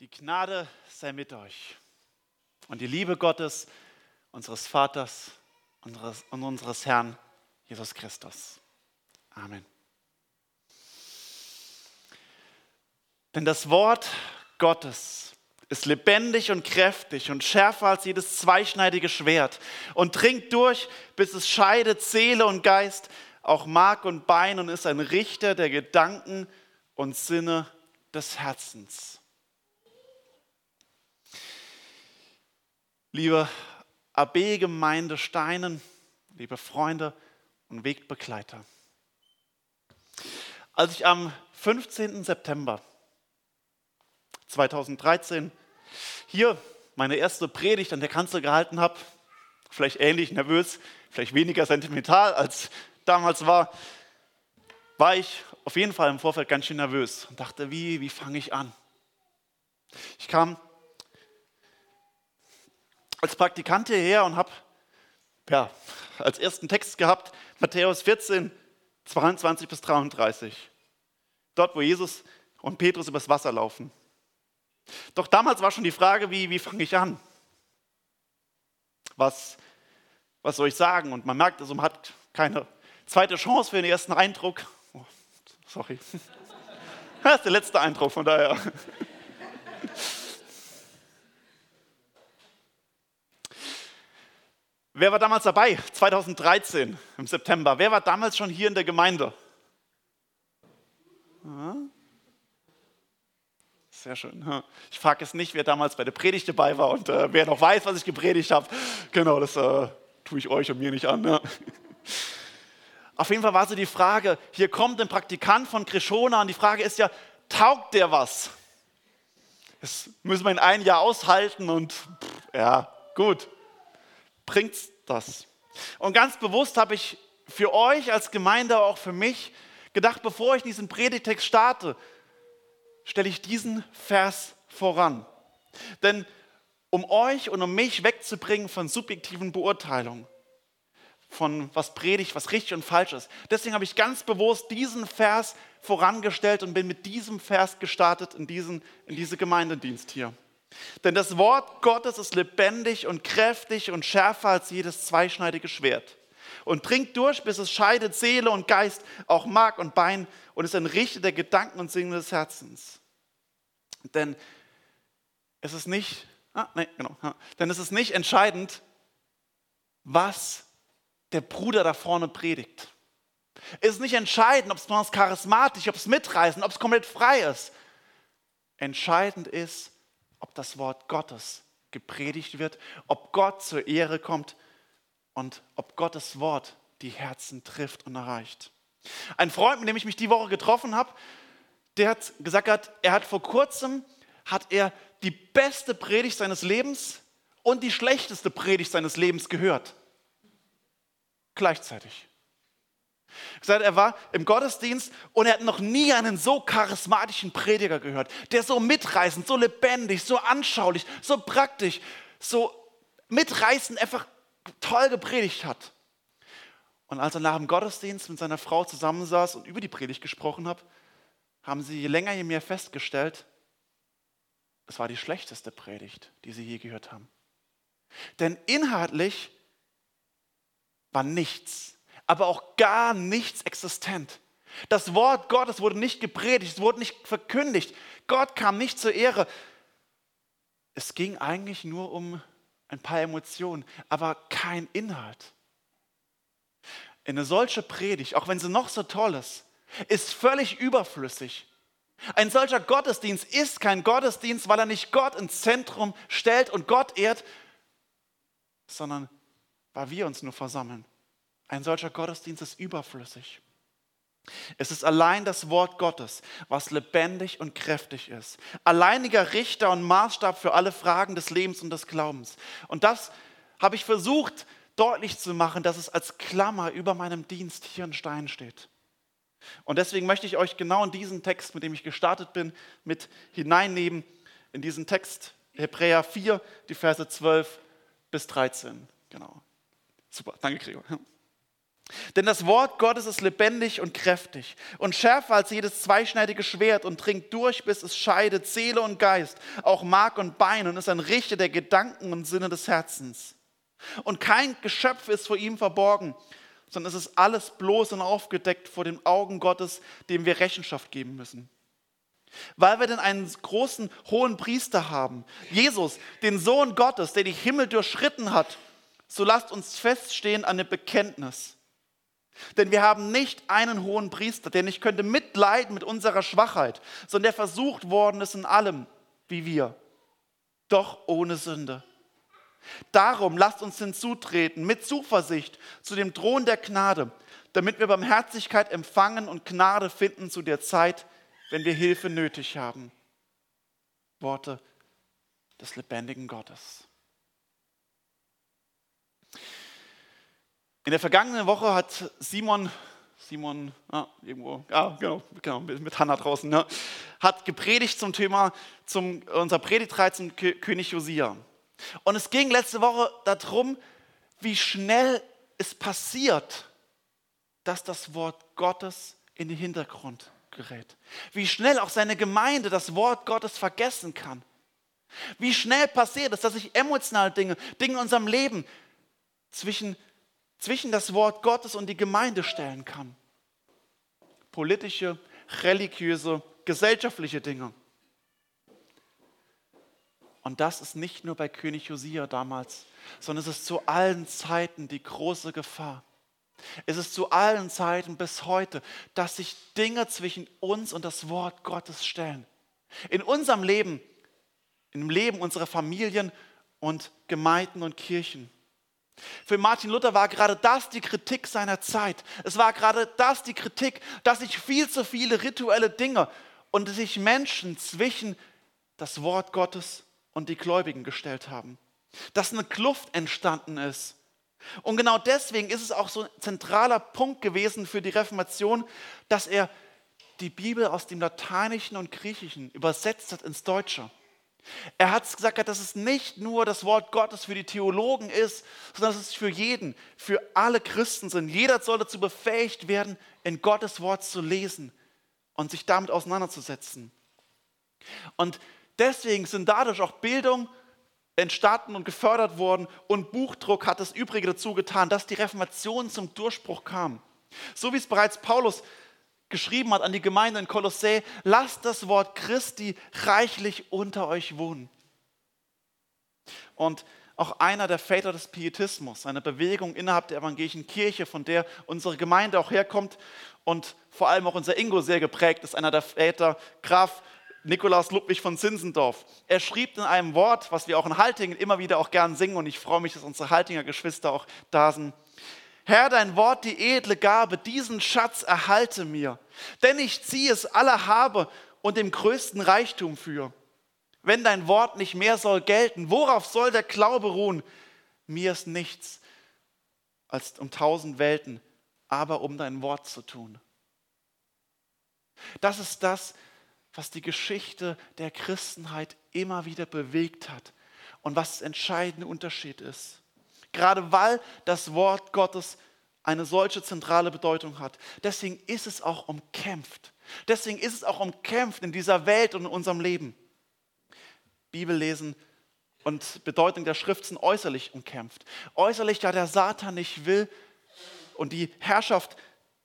Die Gnade sei mit euch und die Liebe Gottes, unseres Vaters unseres, und unseres Herrn Jesus Christus. Amen. Denn das Wort Gottes ist lebendig und kräftig und schärfer als jedes zweischneidige Schwert und dringt durch, bis es scheidet Seele und Geist, auch Mark und Bein und ist ein Richter der Gedanken und Sinne des Herzens. Liebe AB-Gemeinde Steinen, liebe Freunde und Wegbegleiter. Als ich am 15. September 2013 hier meine erste Predigt an der Kanzel gehalten habe, vielleicht ähnlich nervös, vielleicht weniger sentimental als damals war, war ich auf jeden Fall im Vorfeld ganz schön nervös und dachte, wie, wie fange ich an? Ich kam als Praktikant hierher und habe ja, als ersten Text gehabt Matthäus 14, 22 bis 33. Dort, wo Jesus und Petrus übers Wasser laufen. Doch damals war schon die Frage, wie, wie fange ich an? Was, was soll ich sagen? Und man merkt, also man hat keine zweite Chance für den ersten Eindruck. Oh, sorry. Das ist der letzte Eindruck, von daher. Wer war damals dabei? 2013 im September. Wer war damals schon hier in der Gemeinde? Sehr schön. Ich frage es nicht, wer damals bei der Predigt dabei war und äh, wer noch weiß, was ich gepredigt habe. Genau, das äh, tue ich euch und mir nicht an. Ne? Auf jeden Fall war so die Frage, hier kommt ein Praktikant von Krishona und die Frage ist ja, taugt der was? Das müssen wir in ein Jahr aushalten und pff, ja, gut, bringt's das? Und ganz bewusst habe ich für euch als Gemeinde, auch für mich, gedacht, bevor ich diesen Predigtext starte, stelle ich diesen Vers voran. Denn um euch und um mich wegzubringen von subjektiven Beurteilungen, von was predigt, was richtig und falsch ist. Deswegen habe ich ganz bewusst diesen Vers vorangestellt und bin mit diesem Vers gestartet in, diesen, in diese Gemeindedienst hier. Denn das Wort Gottes ist lebendig und kräftig und schärfer als jedes zweischneidige Schwert und dringt durch, bis es scheidet Seele und Geist, auch Mark und Bein und ist ein Richter der Gedanken und Sinne des Herzens. Denn es ist nicht, ah, nee, genau, denn es ist nicht entscheidend, was der Bruder da vorne predigt. Es ist nicht entscheidend, ob es besonders charismatisch, ob es mitreißend, ob es komplett frei ist. Entscheidend ist, ob das Wort Gottes gepredigt wird, ob Gott zur Ehre kommt und ob Gottes Wort die Herzen trifft und erreicht. Ein Freund, mit dem ich mich die Woche getroffen habe, der hat gesagt, er hat vor kurzem hat er die beste Predigt seines Lebens und die schlechteste Predigt seines Lebens gehört. Gleichzeitig. Gesagt, er war im Gottesdienst und er hat noch nie einen so charismatischen Prediger gehört, der so mitreißend, so lebendig, so anschaulich, so praktisch, so mitreißend einfach toll gepredigt hat. Und als er nach dem Gottesdienst mit seiner Frau zusammensaß und über die Predigt gesprochen hat, haben sie je länger, je mehr festgestellt, es war die schlechteste Predigt, die sie je gehört haben. Denn inhaltlich war nichts, aber auch gar nichts existent. Das Wort Gottes wurde nicht gepredigt, es wurde nicht verkündigt. Gott kam nicht zur Ehre. Es ging eigentlich nur um ein paar Emotionen, aber kein Inhalt. Eine solche Predigt, auch wenn sie noch so toll ist, ist völlig überflüssig. Ein solcher Gottesdienst ist kein Gottesdienst, weil er nicht Gott ins Zentrum stellt und Gott ehrt, sondern weil wir uns nur versammeln. Ein solcher Gottesdienst ist überflüssig. Es ist allein das Wort Gottes, was lebendig und kräftig ist. Alleiniger Richter und Maßstab für alle Fragen des Lebens und des Glaubens. Und das habe ich versucht deutlich zu machen, dass es als Klammer über meinem Dienst hier in Stein steht. Und deswegen möchte ich euch genau in diesen Text, mit dem ich gestartet bin, mit hineinnehmen, in diesen Text Hebräer 4, die Verse 12 bis 13. Genau. Super, danke Gregor. Denn das Wort Gottes ist lebendig und kräftig und schärfer als jedes zweischneidige Schwert und dringt durch, bis es scheidet Seele und Geist, auch Mark und Bein und ist ein Richter der Gedanken und Sinne des Herzens. Und kein Geschöpf ist vor ihm verborgen, sondern es ist alles bloß und aufgedeckt vor den Augen Gottes, dem wir Rechenschaft geben müssen. Weil wir denn einen großen hohen Priester haben, Jesus, den Sohn Gottes, der die Himmel durchschritten hat, so lasst uns feststehen an dem Bekenntnis. Denn wir haben nicht einen hohen Priester, der nicht könnte mitleiden mit unserer Schwachheit, sondern der versucht worden ist in allem, wie wir, doch ohne Sünde. Darum lasst uns hinzutreten mit Zuversicht zu dem Thron der Gnade, damit wir Barmherzigkeit empfangen und Gnade finden zu der Zeit, wenn wir Hilfe nötig haben. Worte des lebendigen Gottes. In der vergangenen Woche hat Simon, Simon, ah, irgendwo, ja, genau, genau, mit Hannah draußen, ja, hat gepredigt zum Thema, zum, unser Predigtreiz zum König Josia. Und es ging letzte Woche darum, wie schnell es passiert, dass das Wort Gottes in den Hintergrund gerät. Wie schnell auch seine Gemeinde das Wort Gottes vergessen kann. Wie schnell passiert es, dass sich emotionale Dinge, Dinge in unserem Leben zwischen, zwischen das Wort Gottes und die Gemeinde stellen kann. Politische, religiöse, gesellschaftliche Dinge. Und das ist nicht nur bei König Josia damals, sondern es ist zu allen Zeiten die große Gefahr. Es ist zu allen Zeiten bis heute, dass sich Dinge zwischen uns und das Wort Gottes stellen. In unserem Leben, im Leben unserer Familien und Gemeinden und Kirchen. Für Martin Luther war gerade das die Kritik seiner Zeit. Es war gerade das die Kritik, dass sich viel zu viele rituelle Dinge und sich Menschen zwischen das Wort Gottes und die Gläubigen gestellt haben. Dass eine Kluft entstanden ist. Und genau deswegen ist es auch so ein zentraler Punkt gewesen für die Reformation, dass er die Bibel aus dem Lateinischen und Griechischen übersetzt hat ins Deutsche. Er hat gesagt, dass es nicht nur das Wort Gottes für die Theologen ist, sondern dass es für jeden, für alle Christen sind. Jeder soll dazu befähigt werden, in Gottes Wort zu lesen und sich damit auseinanderzusetzen. Und Deswegen sind dadurch auch Bildung entstanden und gefördert worden und Buchdruck hat das Übrige dazu getan, dass die Reformation zum Durchbruch kam. So wie es bereits Paulus geschrieben hat an die Gemeinde in Kolossä, lasst das Wort Christi reichlich unter euch wohnen. Und auch einer der Väter des Pietismus, eine Bewegung innerhalb der evangelischen Kirche, von der unsere Gemeinde auch herkommt und vor allem auch unser Ingo sehr geprägt ist, einer der Väter, Graf Nikolaus Ludwig von Zinsendorf. Er schrieb in einem Wort, was wir auch in Haltingen immer wieder auch gern singen und ich freue mich, dass unsere Haltinger Geschwister auch da sind. Herr, dein Wort, die edle Gabe, diesen Schatz erhalte mir, denn ich ziehe es aller Habe und dem größten Reichtum für. Wenn dein Wort nicht mehr soll gelten, worauf soll der Glaube ruhen? Mir ist nichts als um tausend Welten, aber um dein Wort zu tun. Das ist das, was die Geschichte der Christenheit immer wieder bewegt hat und was der entscheidende Unterschied ist. Gerade weil das Wort Gottes eine solche zentrale Bedeutung hat. Deswegen ist es auch umkämpft. Deswegen ist es auch umkämpft in dieser Welt und in unserem Leben. Bibellesen und Bedeutung der Schrift sind äußerlich umkämpft. Äußerlich, da der Satan nicht will und die Herrschaft,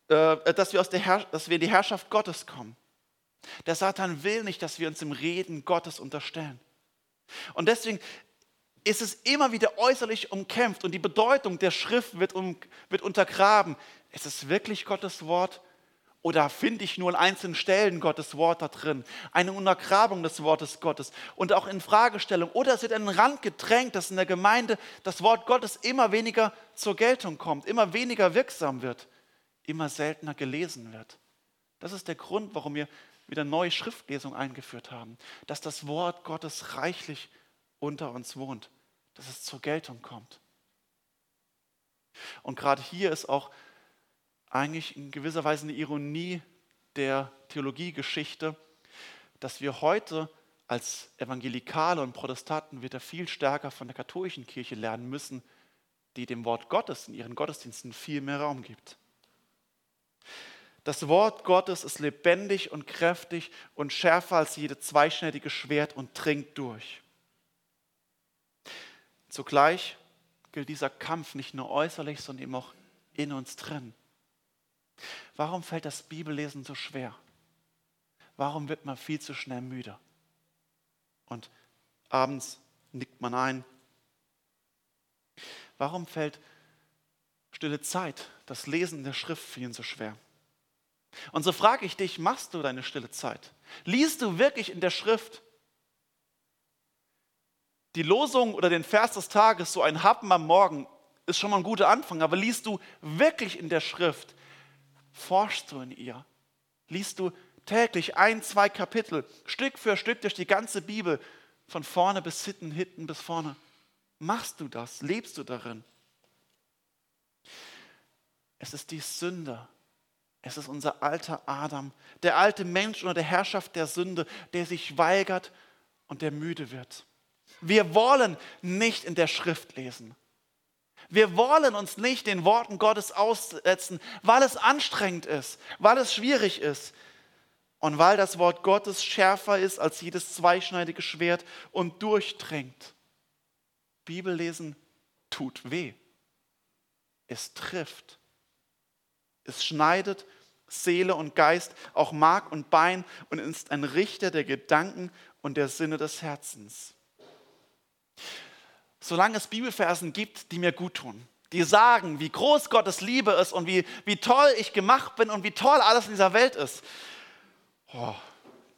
äh, dass, wir aus der Herr dass wir in die Herrschaft Gottes kommen. Der Satan will nicht, dass wir uns im Reden Gottes unterstellen. Und deswegen ist es immer wieder äußerlich umkämpft und die Bedeutung der Schrift wird, um, wird untergraben. Ist es wirklich Gottes Wort oder finde ich nur in einzelnen Stellen Gottes Wort da drin? Eine Untergrabung des Wortes Gottes und auch in Fragestellung. Oder es wird an den Rand gedrängt, dass in der Gemeinde das Wort Gottes immer weniger zur Geltung kommt, immer weniger wirksam wird, immer seltener gelesen wird. Das ist der Grund, warum wir wieder neue Schriftlesung eingeführt haben, dass das Wort Gottes reichlich unter uns wohnt, dass es zur Geltung kommt. Und gerade hier ist auch eigentlich in gewisser Weise eine Ironie der Theologiegeschichte, dass wir heute als Evangelikale und Protestanten wieder viel stärker von der katholischen Kirche lernen müssen, die dem Wort Gottes in ihren Gottesdiensten viel mehr Raum gibt. Das Wort Gottes ist lebendig und kräftig und schärfer als jede zweischneidige Schwert und dringt durch. Zugleich gilt dieser Kampf nicht nur äußerlich, sondern eben auch in uns drin. Warum fällt das Bibellesen so schwer? Warum wird man viel zu schnell müde? Und abends nickt man ein. Warum fällt stille Zeit, das Lesen der Schrift vielen so schwer? Und so frage ich dich, machst du deine stille Zeit? Liest du wirklich in der Schrift? Die Losung oder den Vers des Tages, so ein Happen am Morgen, ist schon mal ein guter Anfang, aber liest du wirklich in der Schrift? Forschst du in ihr? Liest du täglich ein, zwei Kapitel, Stück für Stück durch die ganze Bibel, von vorne bis hinten, hinten bis vorne? Machst du das? Lebst du darin? Es ist die Sünde. Es ist unser alter Adam, der alte Mensch unter der Herrschaft der Sünde, der sich weigert und der müde wird. Wir wollen nicht in der Schrift lesen. Wir wollen uns nicht den Worten Gottes aussetzen, weil es anstrengend ist, weil es schwierig ist und weil das Wort Gottes schärfer ist als jedes zweischneidige Schwert und durchdringt. Bibellesen tut weh. Es trifft. Es schneidet Seele und Geist, auch Mark und Bein und ist ein Richter der Gedanken und der Sinne des Herzens solange es Bibelversen gibt, die mir gut tun, die sagen, wie groß Gottes Liebe ist und wie, wie toll ich gemacht bin und wie toll alles in dieser Welt ist. Oh,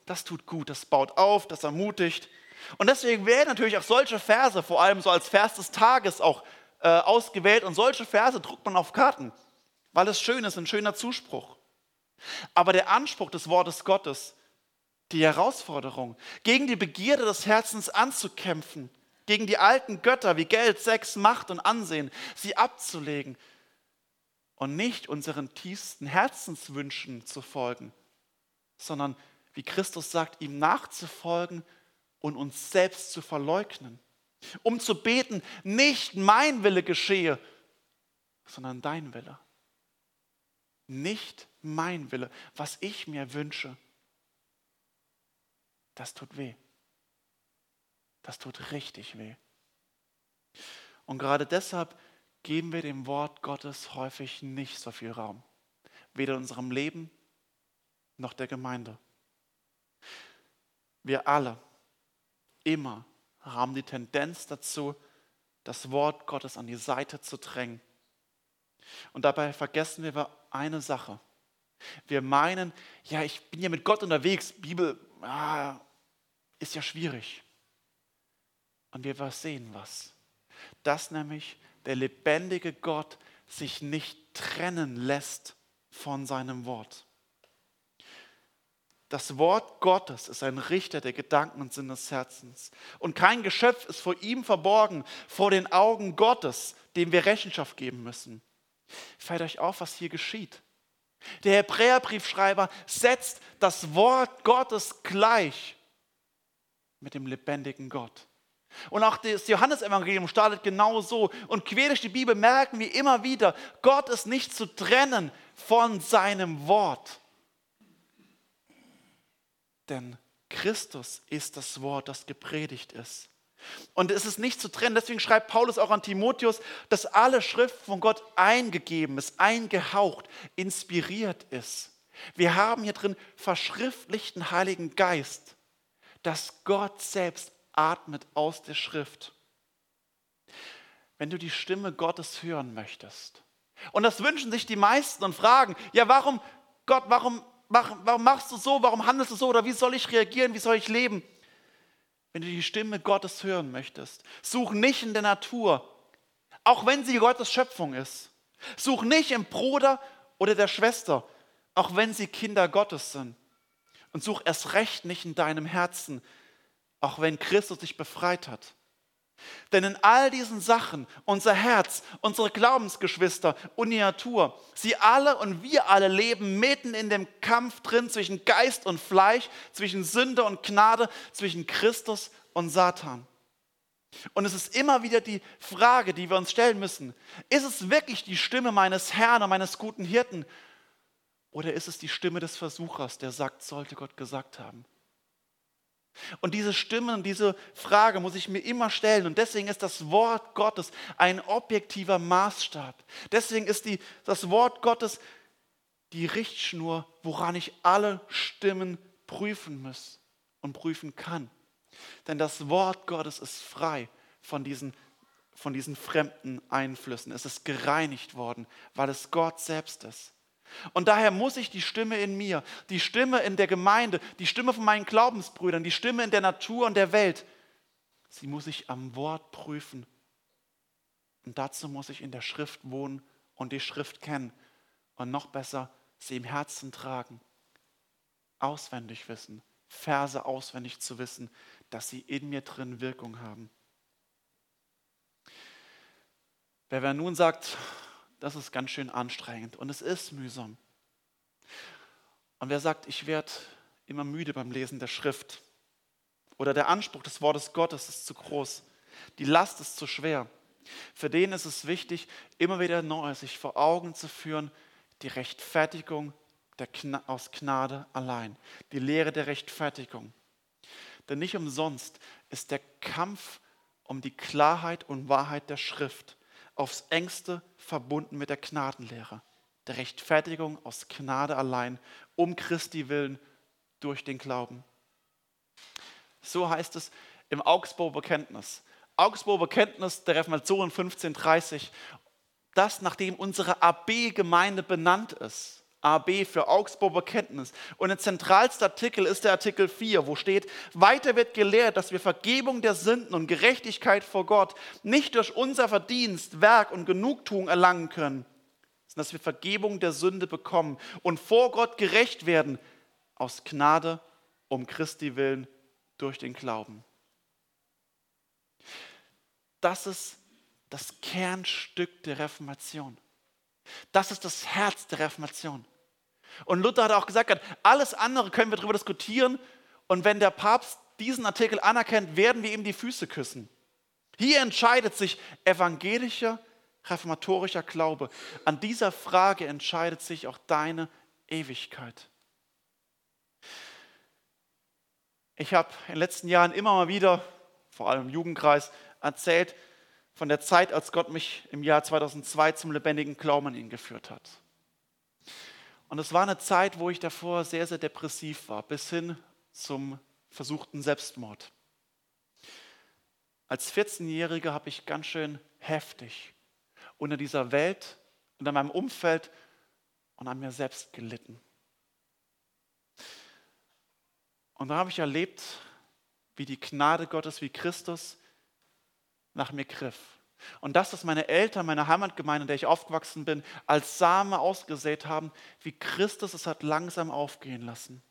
das tut gut, das baut auf, das ermutigt. Und deswegen werden natürlich auch solche Verse, vor allem so als Vers des Tages auch äh, ausgewählt. Und solche Verse druckt man auf Karten, weil es schön ist, ein schöner Zuspruch. Aber der Anspruch des Wortes Gottes, die Herausforderung, gegen die Begierde des Herzens anzukämpfen, gegen die alten Götter wie Geld, Sex, Macht und Ansehen, sie abzulegen und nicht unseren tiefsten Herzenswünschen zu folgen, sondern, wie Christus sagt, ihm nachzufolgen und uns selbst zu verleugnen, um zu beten, nicht mein Wille geschehe, sondern dein Wille. Nicht mein Wille, was ich mir wünsche. Das tut weh. Das tut richtig weh. Und gerade deshalb geben wir dem Wort Gottes häufig nicht so viel Raum. Weder in unserem Leben noch der Gemeinde. Wir alle immer haben die Tendenz dazu, das Wort Gottes an die Seite zu drängen. Und dabei vergessen wir eine Sache. Wir meinen, ja, ich bin ja mit Gott unterwegs, Bibel ah, ist ja schwierig. Und wir sehen was. Dass nämlich der lebendige Gott sich nicht trennen lässt von seinem Wort. Das Wort Gottes ist ein Richter der Gedanken und Sinn des Herzens. Und kein Geschöpf ist vor ihm verborgen, vor den Augen Gottes, dem wir Rechenschaft geben müssen. Fällt euch auf, was hier geschieht. Der Hebräerbriefschreiber setzt das Wort Gottes gleich mit dem lebendigen Gott. Und auch das Johannesevangelium startet genau so. Und quer durch die Bibel merken wir immer wieder, Gott ist nicht zu trennen von seinem Wort. Denn Christus ist das Wort, das gepredigt ist. Und es ist nicht zu trennen. Deswegen schreibt Paulus auch an Timotheus, dass alle Schrift von Gott eingegeben ist, eingehaucht, inspiriert ist. Wir haben hier drin verschriftlichten Heiligen Geist, dass Gott selbst atmet aus der Schrift. Wenn du die Stimme Gottes hören möchtest, und das wünschen sich die meisten und fragen, ja, warum, Gott, warum, warum machst du so, warum handelst du so oder wie soll ich reagieren, wie soll ich leben? Wenn du die Stimme Gottes hören möchtest, such nicht in der Natur, auch wenn sie Gottes Schöpfung ist. Such nicht im Bruder oder der Schwester, auch wenn sie Kinder Gottes sind. Und such erst recht nicht in deinem Herzen, auch wenn Christus dich befreit hat. Denn in all diesen Sachen, unser Herz, unsere Glaubensgeschwister und die Natur, sie alle und wir alle leben mitten in dem Kampf drin zwischen Geist und Fleisch, zwischen Sünde und Gnade, zwischen Christus und Satan. Und es ist immer wieder die Frage, die wir uns stellen müssen. Ist es wirklich die Stimme meines Herrn und meines guten Hirten? Oder ist es die Stimme des Versuchers, der sagt, sollte Gott gesagt haben? Und diese Stimme und diese Frage muss ich mir immer stellen. Und deswegen ist das Wort Gottes ein objektiver Maßstab. Deswegen ist die, das Wort Gottes die Richtschnur, woran ich alle Stimmen prüfen muss und prüfen kann. Denn das Wort Gottes ist frei von diesen, von diesen fremden Einflüssen. Es ist gereinigt worden, weil es Gott selbst ist. Und daher muss ich die Stimme in mir, die Stimme in der Gemeinde, die Stimme von meinen Glaubensbrüdern, die Stimme in der Natur und der Welt, sie muss ich am Wort prüfen. Und dazu muss ich in der Schrift wohnen und die Schrift kennen. Und noch besser, sie im Herzen tragen, auswendig wissen, Verse auswendig zu wissen, dass sie in mir drin Wirkung haben. Wer nun sagt, das ist ganz schön anstrengend und es ist mühsam. Und wer sagt, ich werde immer müde beim Lesen der Schrift oder der Anspruch des Wortes Gottes ist zu groß, die Last ist zu schwer, für den ist es wichtig, immer wieder neu sich vor Augen zu führen, die Rechtfertigung Gna aus Gnade allein, die Lehre der Rechtfertigung. Denn nicht umsonst ist der Kampf um die Klarheit und Wahrheit der Schrift aufs engste verbunden mit der Gnadenlehre, der Rechtfertigung aus Gnade allein, um Christi willen durch den Glauben. So heißt es im Augsburger Bekenntnis. Augsburger Bekenntnis der Reformation 1530, das nachdem unsere AB-Gemeinde benannt ist. AB für Augsburger Kenntnis. Und der zentralste Artikel ist der Artikel 4, wo steht, weiter wird gelehrt, dass wir Vergebung der Sünden und Gerechtigkeit vor Gott nicht durch unser Verdienst, Werk und Genugtuung erlangen können, sondern dass wir Vergebung der Sünde bekommen und vor Gott gerecht werden aus Gnade um Christi willen durch den Glauben. Das ist das Kernstück der Reformation. Das ist das Herz der Reformation. Und Luther hat auch gesagt, alles andere können wir darüber diskutieren. Und wenn der Papst diesen Artikel anerkennt, werden wir ihm die Füße küssen. Hier entscheidet sich evangelischer, reformatorischer Glaube. An dieser Frage entscheidet sich auch deine Ewigkeit. Ich habe in den letzten Jahren immer mal wieder, vor allem im Jugendkreis, erzählt von der Zeit, als Gott mich im Jahr 2002 zum lebendigen Glauben an ihn geführt hat. Und es war eine Zeit, wo ich davor sehr, sehr depressiv war, bis hin zum versuchten Selbstmord. Als 14-Jähriger habe ich ganz schön heftig unter dieser Welt, unter meinem Umfeld und an mir selbst gelitten. Und da habe ich erlebt, wie die Gnade Gottes, wie Christus nach mir griff. Und das, was meine Eltern, meine Heimatgemeinde, in der ich aufgewachsen bin, als Same ausgesät haben, wie Christus es hat langsam aufgehen lassen.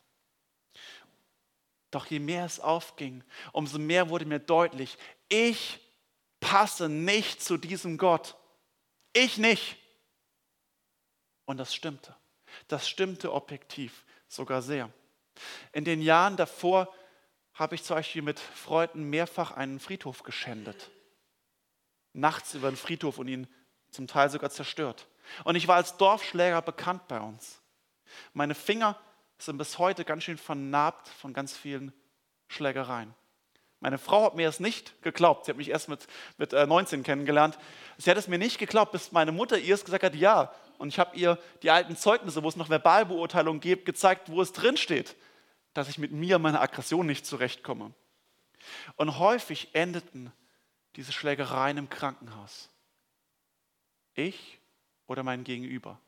Doch je mehr es aufging, umso mehr wurde mir deutlich, ich passe nicht zu diesem Gott. Ich nicht. Und das stimmte. Das stimmte objektiv sogar sehr. In den Jahren davor habe ich zum Beispiel mit Freunden mehrfach einen Friedhof geschändet nachts über den Friedhof und ihn zum Teil sogar zerstört. Und ich war als Dorfschläger bekannt bei uns. Meine Finger sind bis heute ganz schön vernarbt von ganz vielen Schlägereien. Meine Frau hat mir das nicht geglaubt. Sie hat mich erst mit, mit 19 äh, kennengelernt. Sie hat es mir nicht geglaubt, bis meine Mutter ihr es gesagt hat, ja. Und ich habe ihr die alten Zeugnisse, wo es noch Verbalbeurteilungen gibt, gezeigt, wo es drin steht, dass ich mit mir, meiner Aggression nicht zurechtkomme. Und häufig endeten diese Schlägereien im Krankenhaus? Ich oder mein Gegenüber?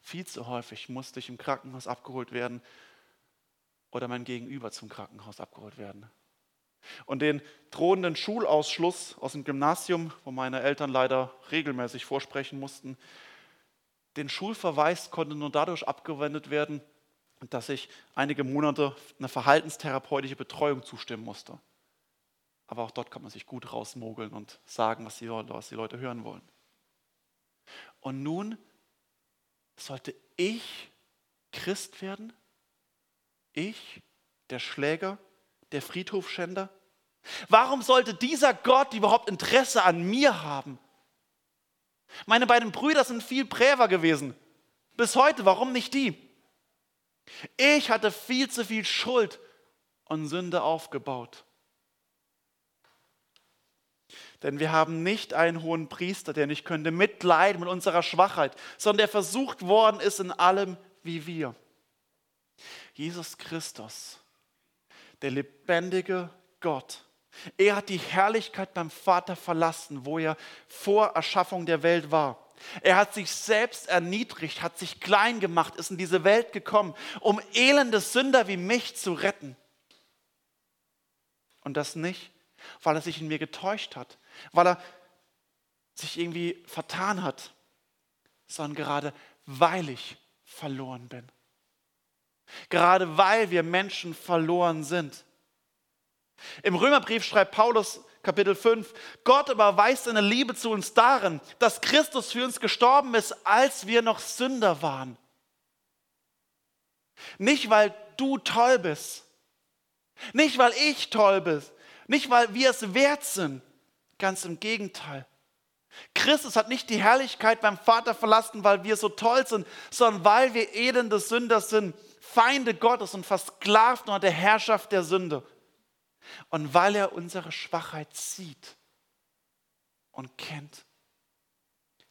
Viel zu häufig musste ich im Krankenhaus abgeholt werden oder mein Gegenüber zum Krankenhaus abgeholt werden. Und den drohenden Schulausschluss aus dem Gymnasium, wo meine Eltern leider regelmäßig vorsprechen mussten, den Schulverweis konnte nur dadurch abgewendet werden, dass ich einige Monate eine verhaltenstherapeutische Betreuung zustimmen musste. Aber auch dort kann man sich gut rausmogeln und sagen, was die, was die Leute hören wollen. Und nun sollte ich Christ werden? Ich, der Schläger, der Friedhofschänder? Warum sollte dieser Gott überhaupt Interesse an mir haben? Meine beiden Brüder sind viel Präver gewesen. Bis heute, warum nicht die? Ich hatte viel zu viel Schuld und Sünde aufgebaut. Denn wir haben nicht einen hohen Priester, der nicht könnte mitleiden mit unserer Schwachheit, sondern der versucht worden ist in allem wie wir. Jesus Christus, der lebendige Gott. Er hat die Herrlichkeit beim Vater verlassen, wo er vor Erschaffung der Welt war. Er hat sich selbst erniedrigt, hat sich klein gemacht, ist in diese Welt gekommen, um elende Sünder wie mich zu retten. Und das nicht, weil er sich in mir getäuscht hat, weil er sich irgendwie vertan hat, sondern gerade weil ich verloren bin. Gerade weil wir Menschen verloren sind. Im Römerbrief schreibt Paulus Kapitel 5, Gott überweist seine Liebe zu uns darin, dass Christus für uns gestorben ist, als wir noch Sünder waren. Nicht, weil du toll bist, nicht, weil ich toll bin, nicht, weil wir es wert sind, ganz im Gegenteil. Christus hat nicht die Herrlichkeit beim Vater verlassen, weil wir so toll sind, sondern weil wir elende Sünder sind, Feinde Gottes und versklavt unter der Herrschaft der Sünde. Und weil er unsere Schwachheit sieht und kennt.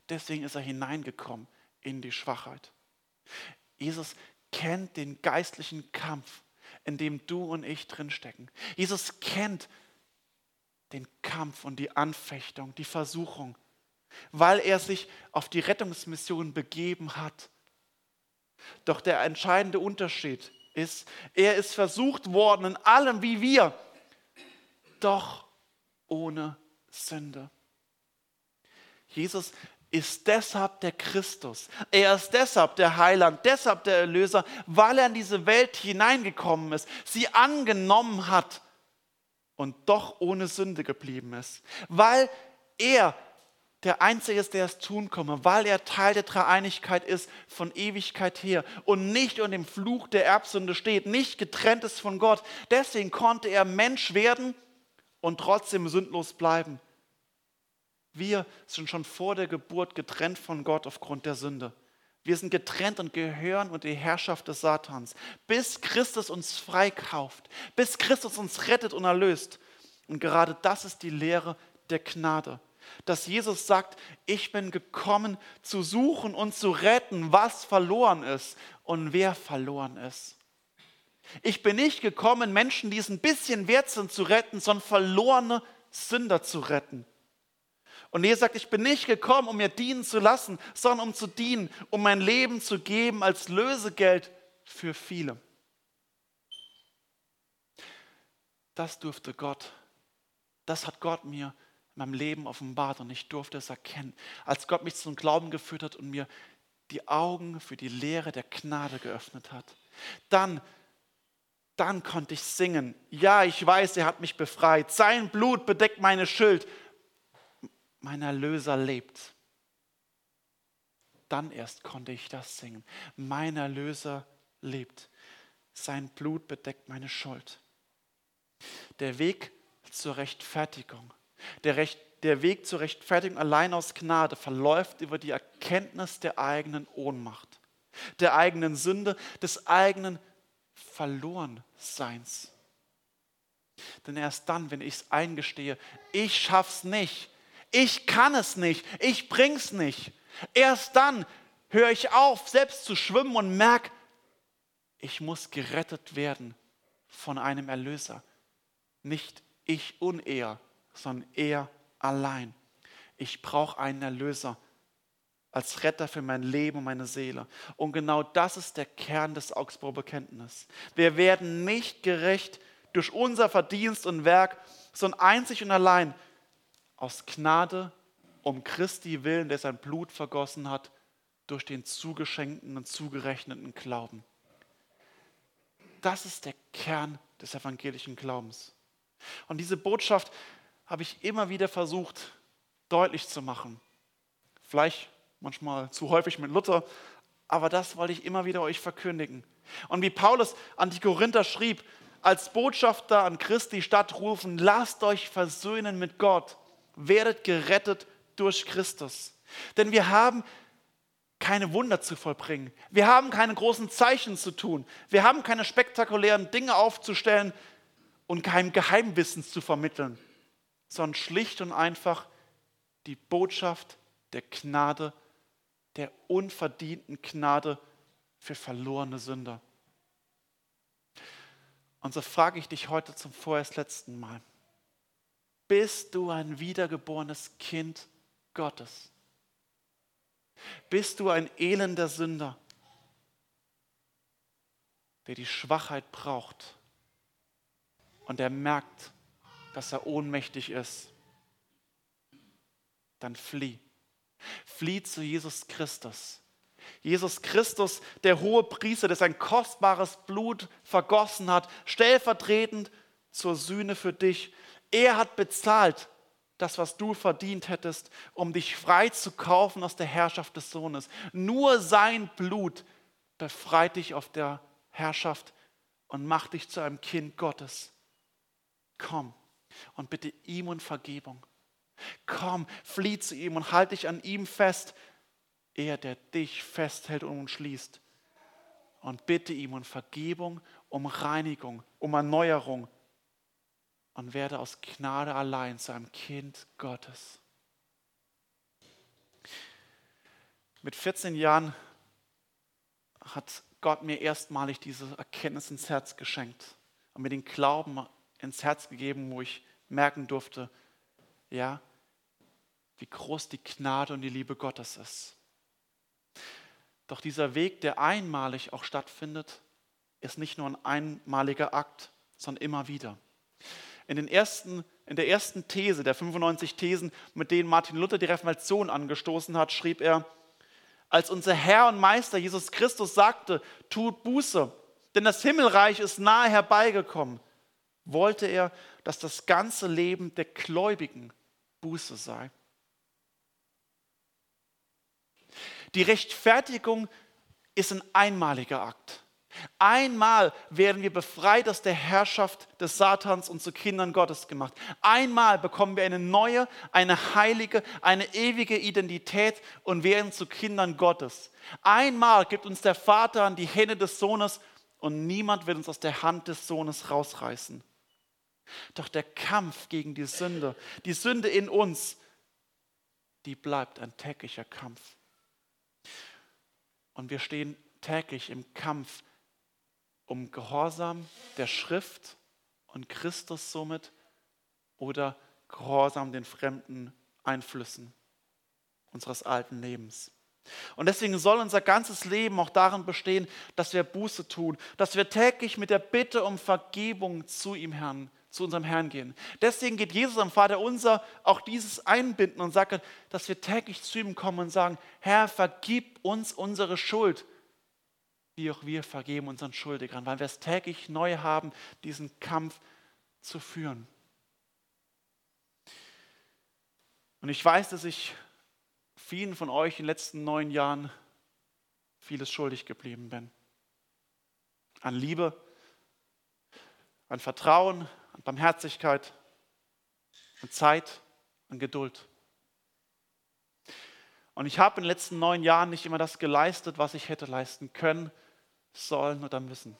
Deswegen ist er hineingekommen in die Schwachheit. Jesus kennt den geistlichen Kampf, in dem du und ich drinstecken. Jesus kennt den Kampf und die Anfechtung, die Versuchung, weil er sich auf die Rettungsmission begeben hat. Doch der entscheidende Unterschied ist, er ist versucht worden in allem wie wir, doch ohne Sünde. Jesus ist deshalb der Christus. Er ist deshalb der Heiland, deshalb der Erlöser, weil er in diese Welt hineingekommen ist, sie angenommen hat und doch ohne Sünde geblieben ist. Weil er der Einzige ist, der es tun komme, weil er Teil der Dreieinigkeit ist von Ewigkeit her und nicht unter dem Fluch der Erbsünde steht, nicht getrennt ist von Gott. Deswegen konnte er Mensch werden und trotzdem sündlos bleiben. Wir sind schon vor der Geburt getrennt von Gott aufgrund der Sünde. Wir sind getrennt und gehören unter die Herrschaft des Satans, bis Christus uns freikauft, bis Christus uns rettet und erlöst. Und gerade das ist die Lehre der Gnade, dass Jesus sagt, ich bin gekommen zu suchen und zu retten, was verloren ist und wer verloren ist. Ich bin nicht gekommen, Menschen, die es ein bisschen wert sind, zu retten, sondern verlorene Sünder zu retten. Und er sagt, ich bin nicht gekommen, um mir dienen zu lassen, sondern um zu dienen, um mein Leben zu geben als Lösegeld für viele. Das durfte Gott, das hat Gott mir in meinem Leben offenbart und ich durfte es erkennen, als Gott mich zum Glauben geführt hat und mir die Augen für die Lehre der Gnade geöffnet hat. Dann dann konnte ich singen. Ja, ich weiß, er hat mich befreit. Sein Blut bedeckt meine Schuld. Mein Erlöser lebt. Dann erst konnte ich das singen. Mein Erlöser lebt. Sein Blut bedeckt meine Schuld. Der Weg zur Rechtfertigung, der, Recht, der Weg zur Rechtfertigung allein aus Gnade verläuft über die Erkenntnis der eigenen Ohnmacht, der eigenen Sünde, des eigenen Verlorenseins. Denn erst dann, wenn ich es eingestehe, ich schaff's nicht, ich kann es nicht, ich bring's nicht, erst dann höre ich auf, selbst zu schwimmen und merke, ich muss gerettet werden von einem Erlöser. Nicht ich und er, sondern er allein. Ich brauche einen Erlöser als Retter für mein Leben und meine Seele. Und genau das ist der Kern des Augsburger Bekenntnisses. Wir werden nicht gerecht durch unser Verdienst und Werk, sondern einzig und allein aus Gnade um Christi willen, der sein Blut vergossen hat, durch den zugeschenkten und zugerechneten Glauben. Das ist der Kern des evangelischen Glaubens. Und diese Botschaft habe ich immer wieder versucht deutlich zu machen. Vielleicht manchmal zu häufig mit Luther, aber das wollte ich immer wieder euch verkündigen. Und wie Paulus an die Korinther schrieb, als Botschafter an Christi Stadt rufen, lasst euch versöhnen mit Gott, werdet gerettet durch Christus. Denn wir haben keine Wunder zu vollbringen. Wir haben keine großen Zeichen zu tun. Wir haben keine spektakulären Dinge aufzustellen und kein Geheimwissen zu vermitteln, sondern schlicht und einfach die Botschaft der Gnade, der unverdienten Gnade für verlorene Sünder. Und so frage ich dich heute zum vorerst letzten Mal. Bist du ein wiedergeborenes Kind Gottes? Bist du ein elender Sünder, der die Schwachheit braucht und der merkt, dass er ohnmächtig ist? Dann flieh. Flieh zu Jesus Christus. Jesus Christus, der hohe Priester, der sein kostbares Blut vergossen hat, stellvertretend zur Sühne für dich. Er hat bezahlt das, was du verdient hättest, um dich frei zu kaufen aus der Herrschaft des Sohnes. Nur sein Blut befreit dich auf der Herrschaft und macht dich zu einem Kind Gottes. Komm und bitte ihm um Vergebung. Komm, flieh zu ihm und halt dich an ihm fest. Er, der dich festhält und schließt. Und bitte ihm um Vergebung, um Reinigung, um Erneuerung und werde aus Gnade allein zu einem Kind Gottes. Mit 14 Jahren hat Gott mir erstmalig diese Erkenntnis ins Herz geschenkt und mir den Glauben ins Herz gegeben, wo ich merken durfte, ja, wie groß die Gnade und die Liebe Gottes ist. Doch dieser Weg, der einmalig auch stattfindet, ist nicht nur ein einmaliger Akt, sondern immer wieder in, den ersten, in der ersten These der 95 Thesen, mit denen Martin Luther die Reformation angestoßen hat, schrieb er, als unser Herr und Meister Jesus Christus sagte, tut Buße, denn das Himmelreich ist nahe herbeigekommen, wollte er, dass das ganze Leben der Gläubigen Buße sei. Die Rechtfertigung ist ein einmaliger Akt. Einmal werden wir befreit aus der Herrschaft des Satans und zu Kindern Gottes gemacht. Einmal bekommen wir eine neue, eine heilige, eine ewige Identität und werden zu Kindern Gottes. Einmal gibt uns der Vater an die Hände des Sohnes und niemand wird uns aus der Hand des Sohnes rausreißen. Doch der Kampf gegen die Sünde, die Sünde in uns, die bleibt ein täglicher Kampf. Und wir stehen täglich im Kampf um Gehorsam der Schrift und Christus somit oder Gehorsam den fremden Einflüssen unseres alten Lebens. Und deswegen soll unser ganzes Leben auch darin bestehen, dass wir Buße tun, dass wir täglich mit der Bitte um Vergebung zu ihm Herrn, zu unserem Herrn gehen. Deswegen geht Jesus am Vater unser auch dieses einbinden und sagt, dass wir täglich zu ihm kommen und sagen, Herr, vergib uns unsere Schuld, wie auch wir vergeben unseren Schuldigern, weil wir es täglich neu haben, diesen Kampf zu führen. Und ich weiß, dass ich vielen von euch in den letzten neun Jahren vieles schuldig geblieben bin. An Liebe, an Vertrauen, an Barmherzigkeit, an Zeit, an Geduld. Und ich habe in den letzten neun Jahren nicht immer das geleistet, was ich hätte leisten können sollen oder müssen.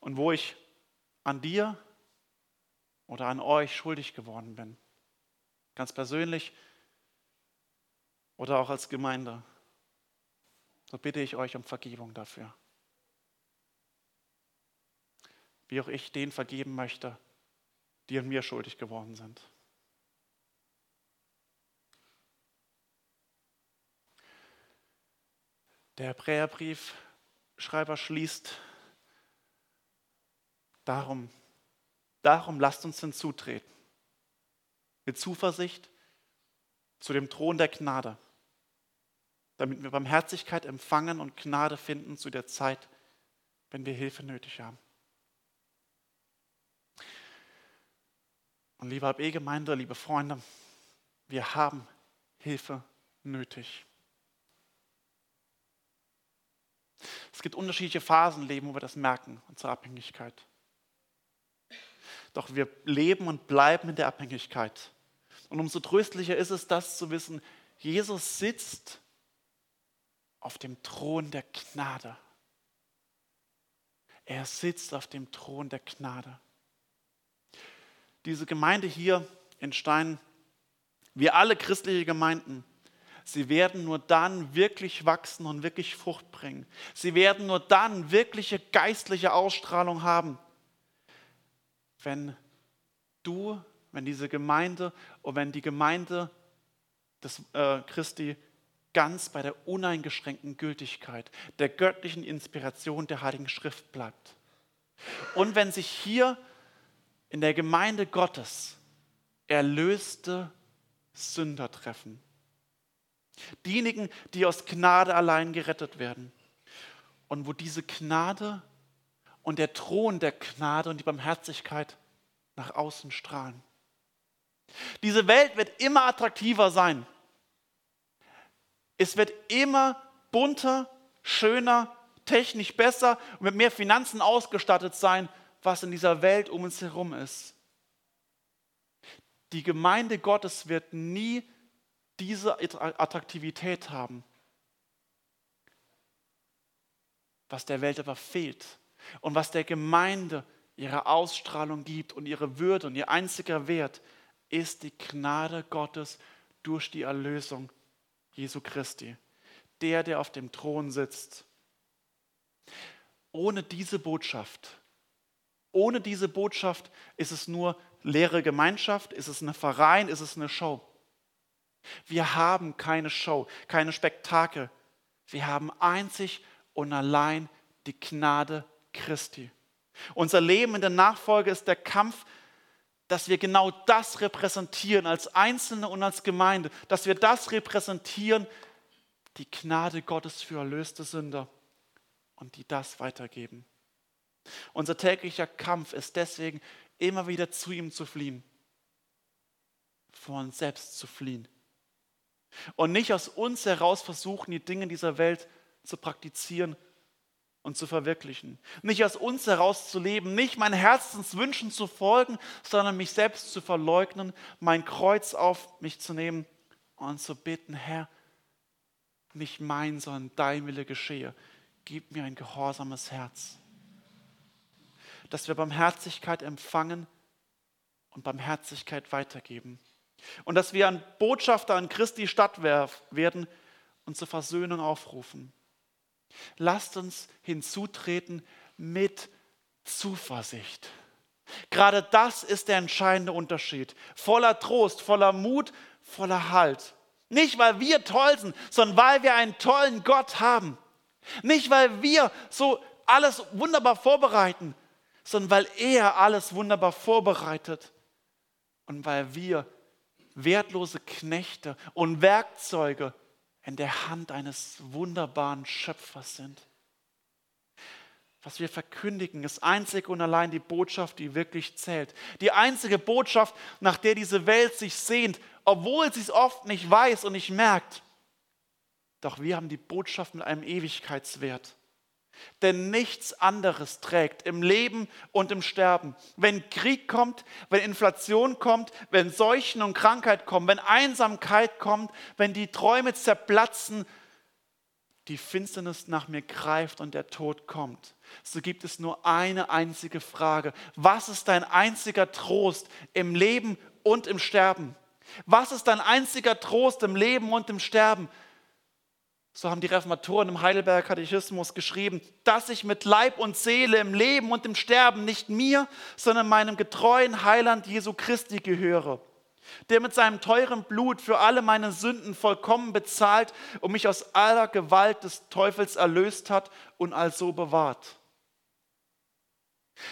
Und wo ich an dir oder an euch schuldig geworden bin, ganz persönlich oder auch als Gemeinde, so bitte ich euch um Vergebung dafür. Wie auch ich den vergeben möchte, die an mir schuldig geworden sind. Der Hebräerbriefschreiber schließt darum, darum lasst uns hinzutreten. Mit Zuversicht zu dem Thron der Gnade, damit wir Barmherzigkeit empfangen und Gnade finden zu der Zeit, wenn wir Hilfe nötig haben. Und liebe AB-Gemeinde, liebe Freunde, wir haben Hilfe nötig. Es gibt unterschiedliche Phasen im Leben, wo wir das merken, unsere Abhängigkeit. Doch wir leben und bleiben in der Abhängigkeit. Und umso tröstlicher ist es, das zu wissen, Jesus sitzt auf dem Thron der Gnade. Er sitzt auf dem Thron der Gnade. Diese Gemeinde hier in Stein, wir alle christliche Gemeinden, sie werden nur dann wirklich wachsen und wirklich Frucht bringen. Sie werden nur dann wirkliche geistliche Ausstrahlung haben, wenn du, wenn diese Gemeinde und wenn die Gemeinde des äh, Christi ganz bei der uneingeschränkten Gültigkeit, der göttlichen Inspiration der Heiligen Schrift bleibt. Und wenn sich hier in der Gemeinde Gottes erlöste Sünder treffen. Diejenigen, die aus Gnade allein gerettet werden. Und wo diese Gnade und der Thron der Gnade und die Barmherzigkeit nach außen strahlen. Diese Welt wird immer attraktiver sein. Es wird immer bunter, schöner, technisch besser und mit mehr Finanzen ausgestattet sein, was in dieser Welt um uns herum ist. Die Gemeinde Gottes wird nie diese Attraktivität haben, was der Welt aber fehlt und was der Gemeinde ihre Ausstrahlung gibt und ihre Würde und ihr einziger Wert ist die Gnade Gottes durch die Erlösung Jesu Christi, der, der auf dem Thron sitzt. Ohne diese Botschaft, ohne diese Botschaft ist es nur leere Gemeinschaft, ist es eine Verein, ist es eine Show. Wir haben keine Show, keine Spektakel. Wir haben einzig und allein die Gnade Christi. Unser Leben in der Nachfolge ist der Kampf, dass wir genau das repräsentieren als Einzelne und als Gemeinde, dass wir das repräsentieren, die Gnade Gottes für erlöste Sünder und die das weitergeben. Unser täglicher Kampf ist deswegen immer wieder zu ihm zu fliehen, vor uns selbst zu fliehen und nicht aus uns heraus versuchen, die Dinge dieser Welt zu praktizieren und zu verwirklichen. Nicht aus uns heraus zu leben, nicht meinen Herzenswünschen zu folgen, sondern mich selbst zu verleugnen, mein Kreuz auf mich zu nehmen und zu bitten, Herr, nicht mein, sondern dein Wille geschehe. Gib mir ein gehorsames Herz. Dass wir Barmherzigkeit empfangen und Barmherzigkeit weitergeben. Und dass wir ein Botschafter an Christi Stadt werden und zur Versöhnung aufrufen. Lasst uns hinzutreten mit Zuversicht. Gerade das ist der entscheidende Unterschied. Voller Trost, voller Mut, voller Halt. Nicht, weil wir toll sind, sondern weil wir einen tollen Gott haben. Nicht, weil wir so alles wunderbar vorbereiten, sondern weil er alles wunderbar vorbereitet und weil wir wertlose Knechte und Werkzeuge in der Hand eines wunderbaren Schöpfers sind. Was wir verkündigen, ist einzig und allein die Botschaft, die wirklich zählt. Die einzige Botschaft, nach der diese Welt sich sehnt, obwohl sie es oft nicht weiß und nicht merkt. Doch wir haben die Botschaft mit einem Ewigkeitswert. Denn nichts anderes trägt im Leben und im Sterben. Wenn Krieg kommt, wenn Inflation kommt, wenn Seuchen und Krankheit kommen, wenn Einsamkeit kommt, wenn die Träume zerplatzen, die Finsternis nach mir greift und der Tod kommt, so gibt es nur eine einzige Frage. Was ist dein einziger Trost im Leben und im Sterben? Was ist dein einziger Trost im Leben und im Sterben? So haben die Reformatoren im Heidelberger Katechismus geschrieben, dass ich mit Leib und Seele im Leben und im Sterben nicht mir, sondern meinem getreuen Heiland Jesu Christi gehöre, der mit seinem teuren Blut für alle meine Sünden vollkommen bezahlt und mich aus aller Gewalt des Teufels erlöst hat und also bewahrt.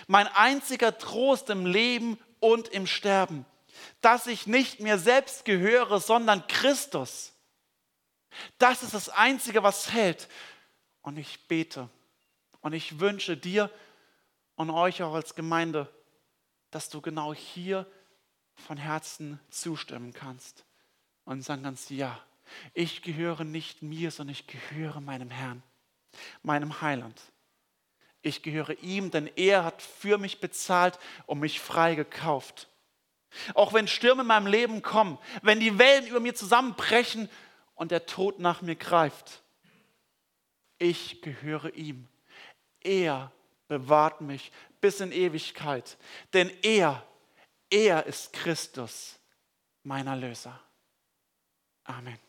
Mein einziger Trost im Leben und im Sterben, dass ich nicht mir selbst gehöre, sondern Christus das ist das Einzige, was hält. Und ich bete und ich wünsche dir und euch auch als Gemeinde, dass du genau hier von Herzen zustimmen kannst und sagen kannst, ja, ich gehöre nicht mir, sondern ich gehöre meinem Herrn. meinem Heiland. Ich gehöre ihm, denn er hat für mich bezahlt und mich frei gekauft. Auch wenn Stürme in meinem Leben kommen, wenn die Wellen über mir zusammenbrechen und der Tod nach mir greift, ich gehöre ihm. Er bewahrt mich bis in Ewigkeit, denn er, er ist Christus, mein Erlöser. Amen.